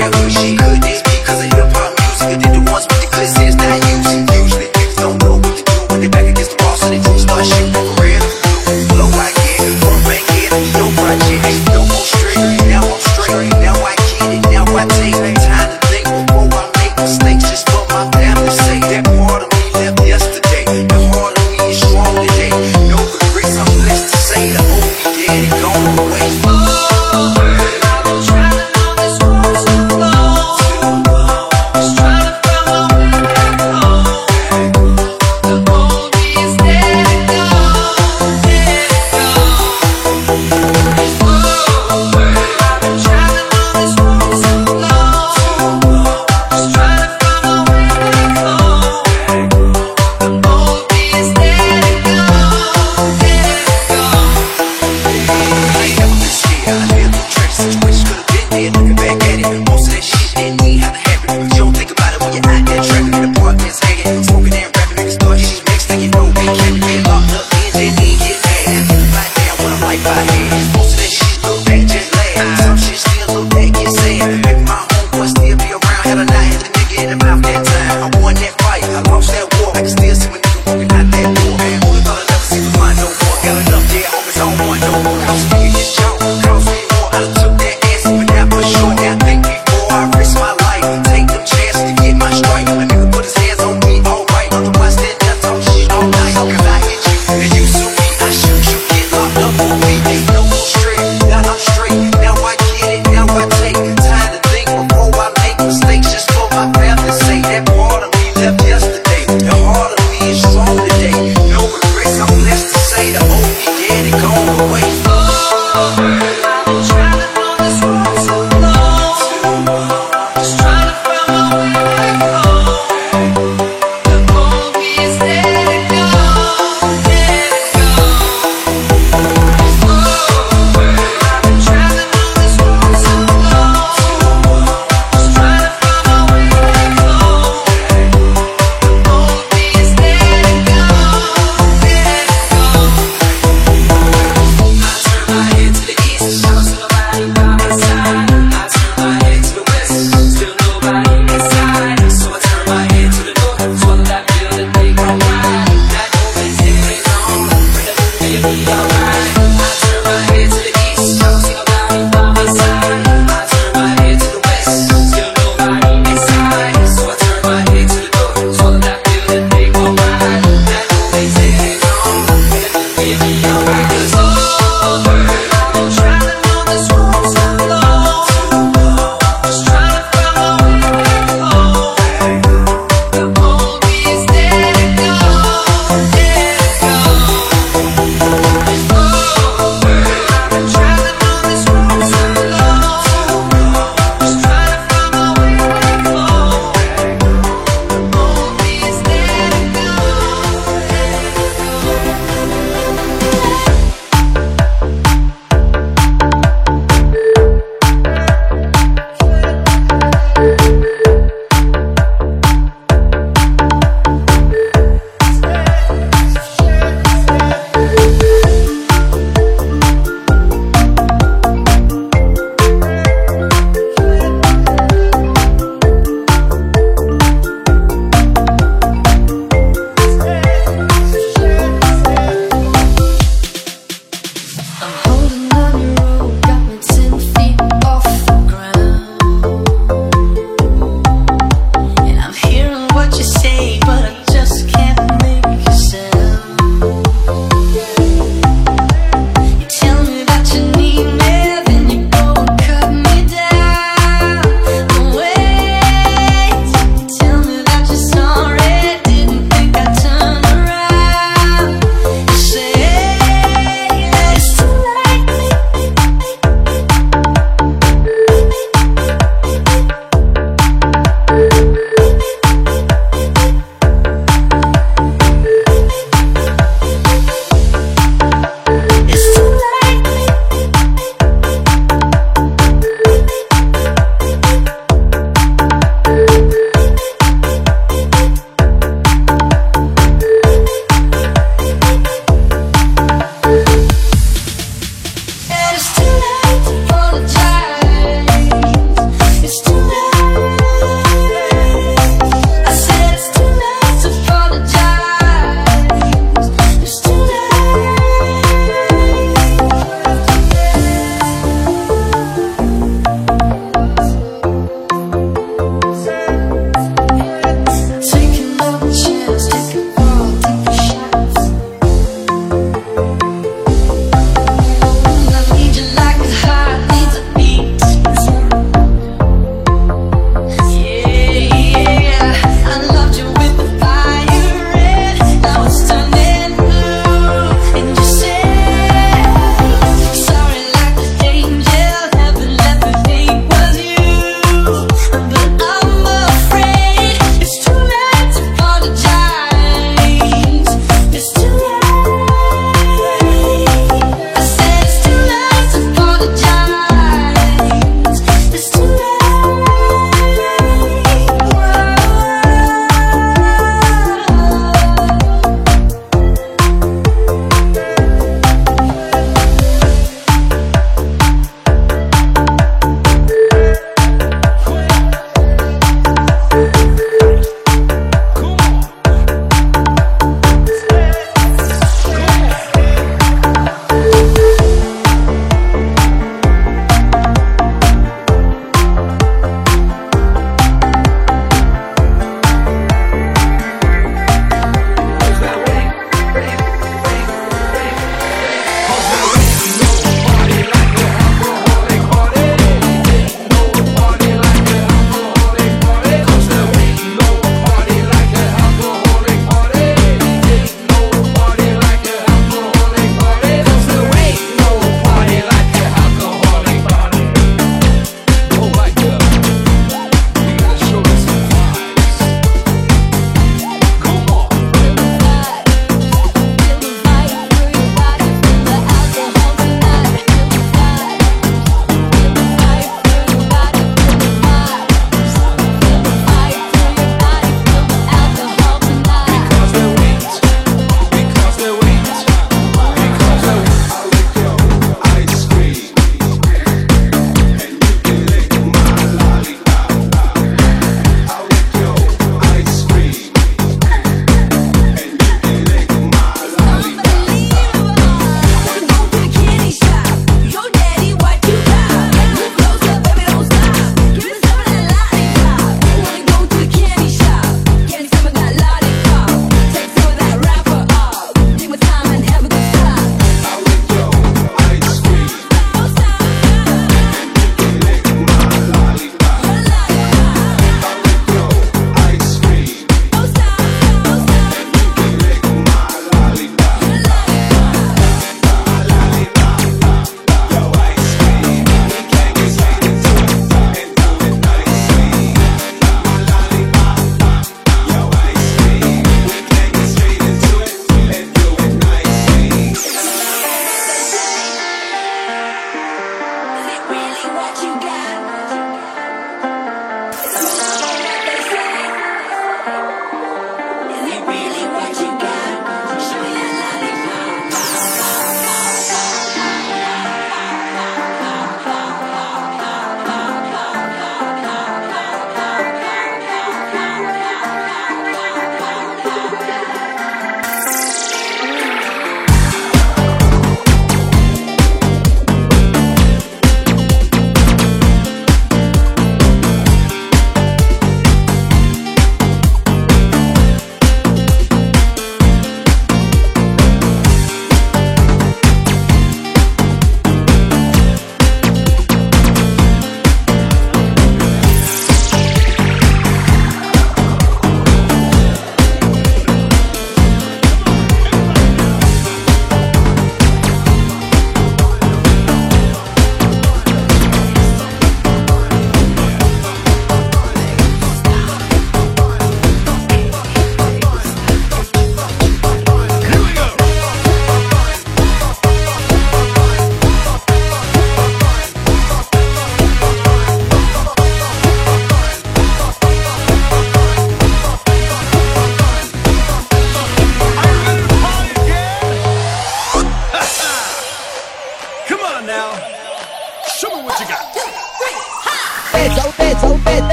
revolution.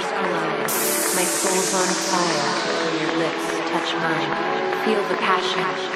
Stars. My soul's on fire when your lips touch mine. Feel the passion.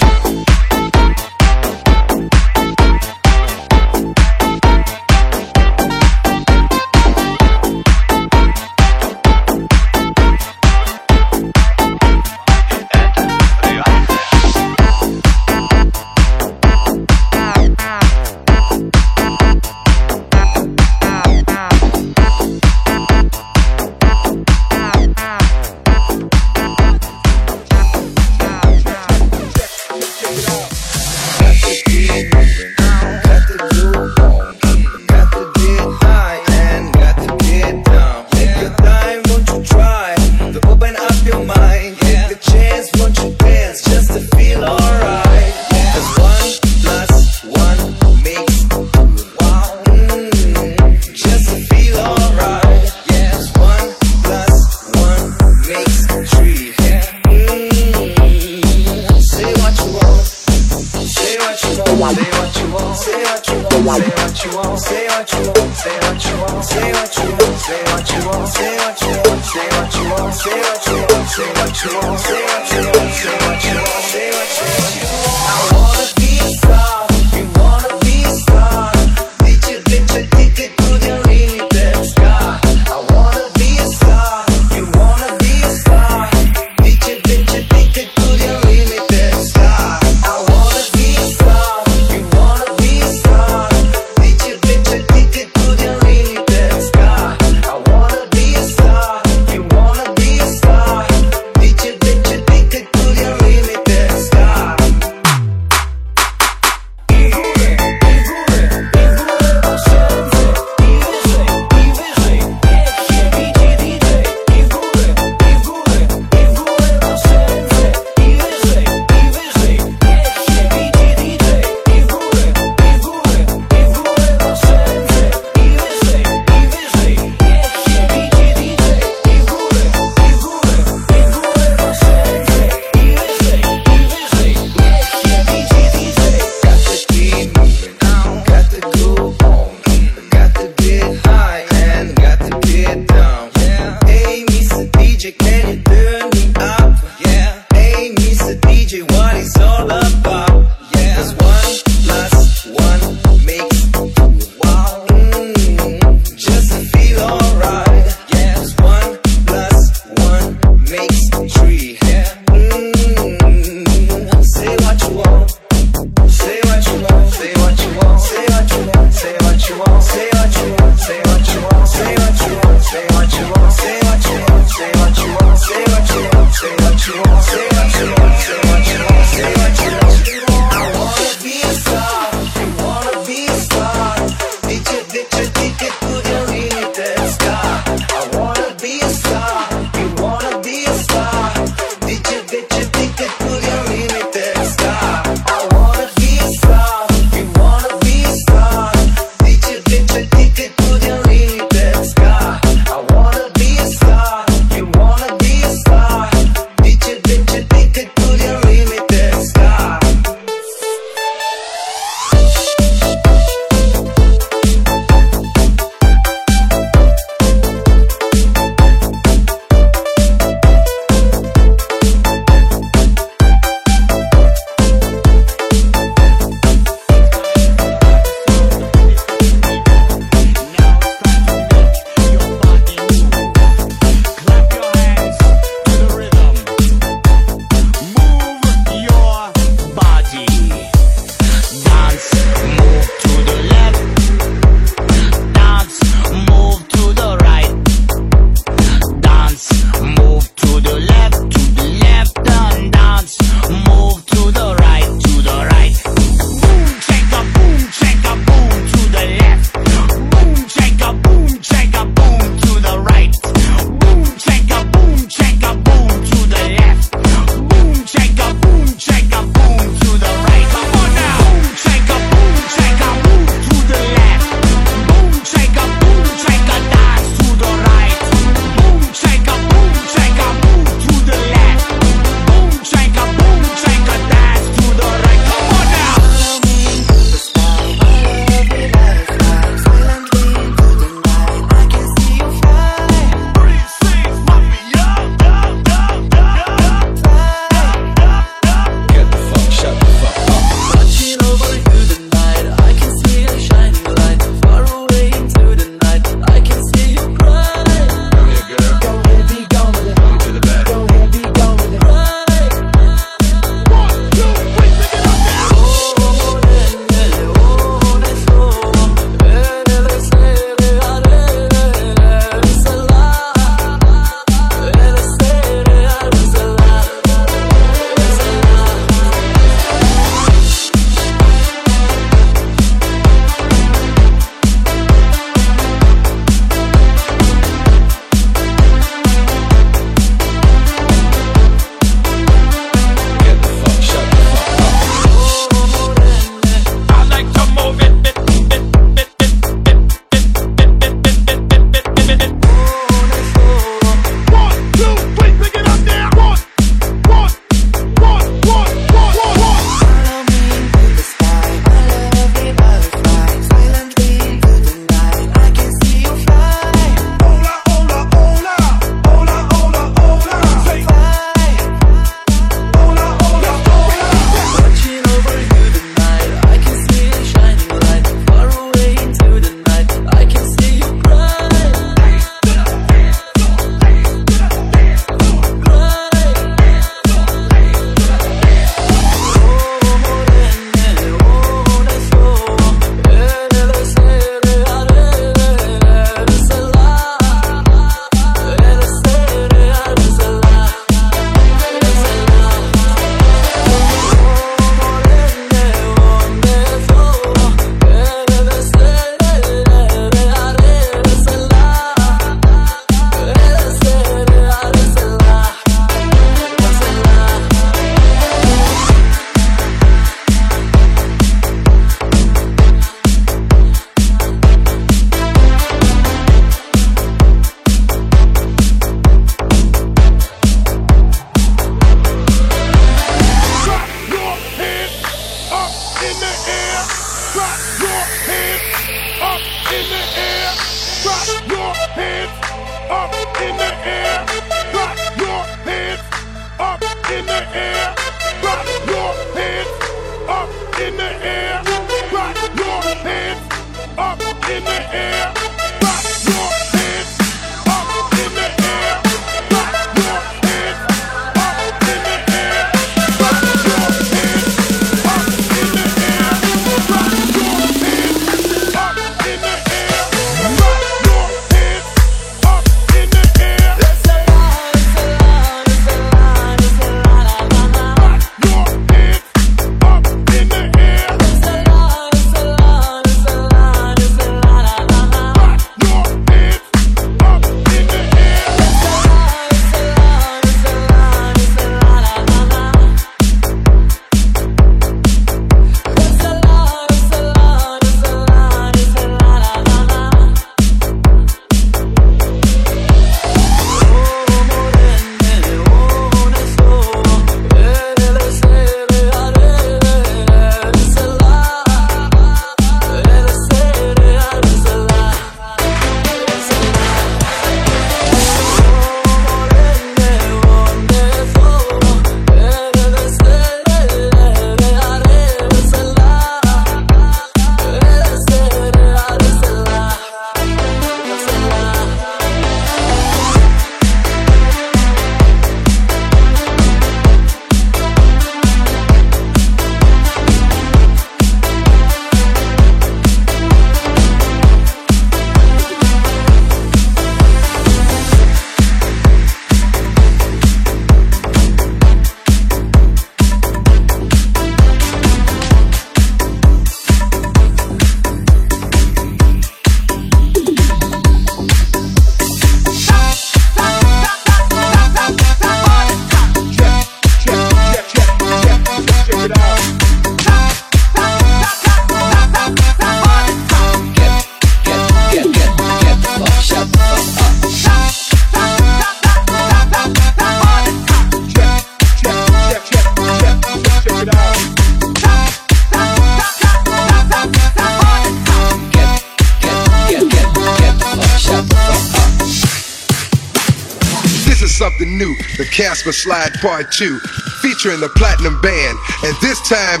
Slide Part 2, featuring the Platinum Band. And this time,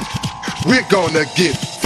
we're gonna get